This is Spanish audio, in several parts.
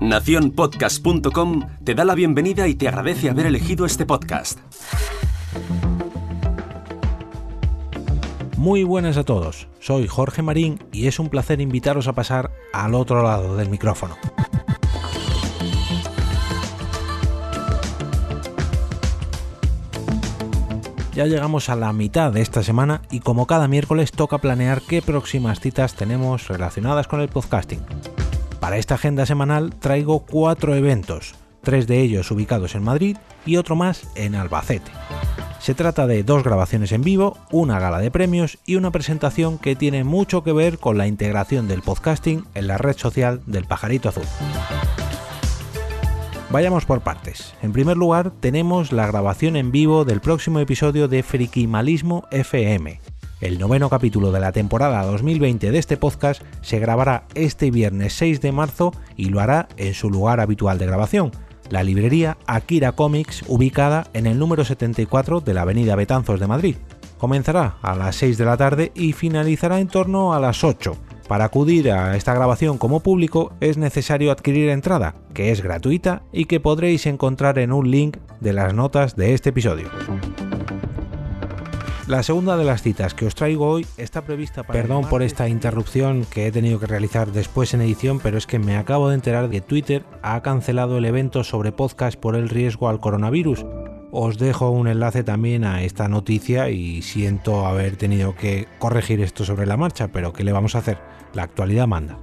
Naciónpodcast.com te da la bienvenida y te agradece haber elegido este podcast. Muy buenas a todos, soy Jorge Marín y es un placer invitaros a pasar al otro lado del micrófono. Ya llegamos a la mitad de esta semana y como cada miércoles toca planear qué próximas citas tenemos relacionadas con el podcasting. Para esta agenda semanal traigo cuatro eventos, tres de ellos ubicados en Madrid y otro más en Albacete. Se trata de dos grabaciones en vivo, una gala de premios y una presentación que tiene mucho que ver con la integración del podcasting en la red social del pajarito azul. Vayamos por partes. En primer lugar, tenemos la grabación en vivo del próximo episodio de Frikimalismo FM. El noveno capítulo de la temporada 2020 de este podcast se grabará este viernes 6 de marzo y lo hará en su lugar habitual de grabación, la librería Akira Comics ubicada en el número 74 de la Avenida Betanzos de Madrid. Comenzará a las 6 de la tarde y finalizará en torno a las 8 para acudir a esta grabación como público es necesario adquirir entrada, que es gratuita y que podréis encontrar en un link de las notas de este episodio. La segunda de las citas que os traigo hoy está prevista para... Perdón por esta interrupción que he tenido que realizar después en edición, pero es que me acabo de enterar que Twitter ha cancelado el evento sobre podcast por el riesgo al coronavirus. Os dejo un enlace también a esta noticia y siento haber tenido que corregir esto sobre la marcha, pero ¿qué le vamos a hacer? La actualidad manda.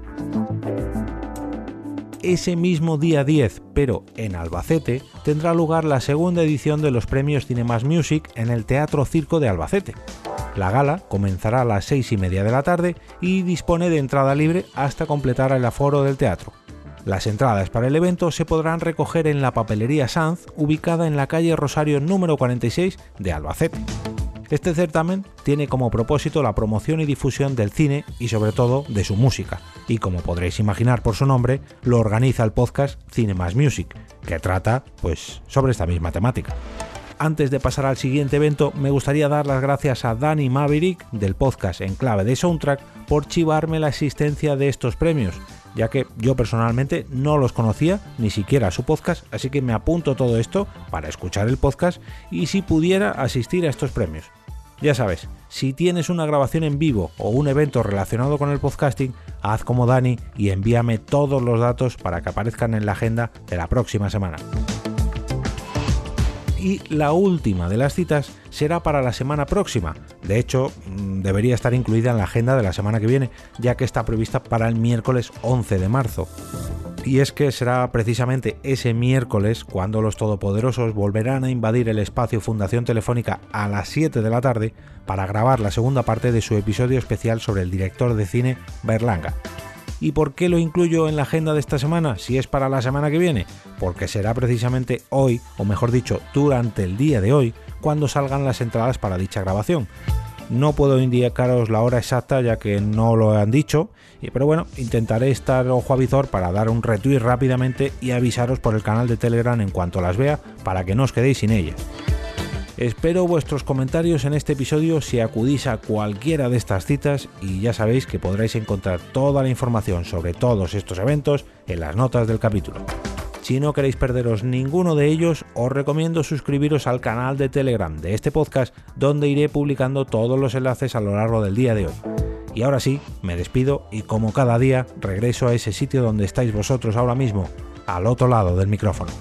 Ese mismo día 10, pero en Albacete, tendrá lugar la segunda edición de los premios Cinemas Music en el Teatro Circo de Albacete. La gala comenzará a las 6 y media de la tarde y dispone de entrada libre hasta completar el aforo del teatro. Las entradas para el evento se podrán recoger en la papelería Sanz, ubicada en la calle Rosario número 46 de Albacete. Este certamen tiene como propósito la promoción y difusión del cine y sobre todo de su música, y como podréis imaginar por su nombre, lo organiza el podcast Cinemas Music, que trata pues sobre esta misma temática. Antes de pasar al siguiente evento, me gustaría dar las gracias a Danny Maverick del podcast En Clave de Soundtrack por chivarme la existencia de estos premios, ya que yo personalmente no los conocía, ni siquiera su podcast, así que me apunto todo esto para escuchar el podcast y si pudiera asistir a estos premios. Ya sabes, si tienes una grabación en vivo o un evento relacionado con el podcasting, haz como Dani y envíame todos los datos para que aparezcan en la agenda de la próxima semana. Y la última de las citas será para la semana próxima. De hecho, mm, debería estar incluida en la agenda de la semana que viene, ya que está prevista para el miércoles 11 de marzo. Y es que será precisamente ese miércoles cuando los todopoderosos volverán a invadir el espacio Fundación Telefónica a las 7 de la tarde para grabar la segunda parte de su episodio especial sobre el director de cine Berlanga. ¿Y por qué lo incluyo en la agenda de esta semana si es para la semana que viene? Porque será precisamente hoy, o mejor dicho, durante el día de hoy, cuando salgan las entradas para dicha grabación. No puedo indicaros la hora exacta ya que no lo han dicho, pero bueno, intentaré estar ojo a visor para dar un retweet rápidamente y avisaros por el canal de Telegram en cuanto las vea para que no os quedéis sin ellas. Espero vuestros comentarios en este episodio si acudís a cualquiera de estas citas y ya sabéis que podréis encontrar toda la información sobre todos estos eventos en las notas del capítulo. Si no queréis perderos ninguno de ellos, os recomiendo suscribiros al canal de Telegram de este podcast, donde iré publicando todos los enlaces a lo largo del día de hoy. Y ahora sí, me despido y como cada día regreso a ese sitio donde estáis vosotros ahora mismo, al otro lado del micrófono.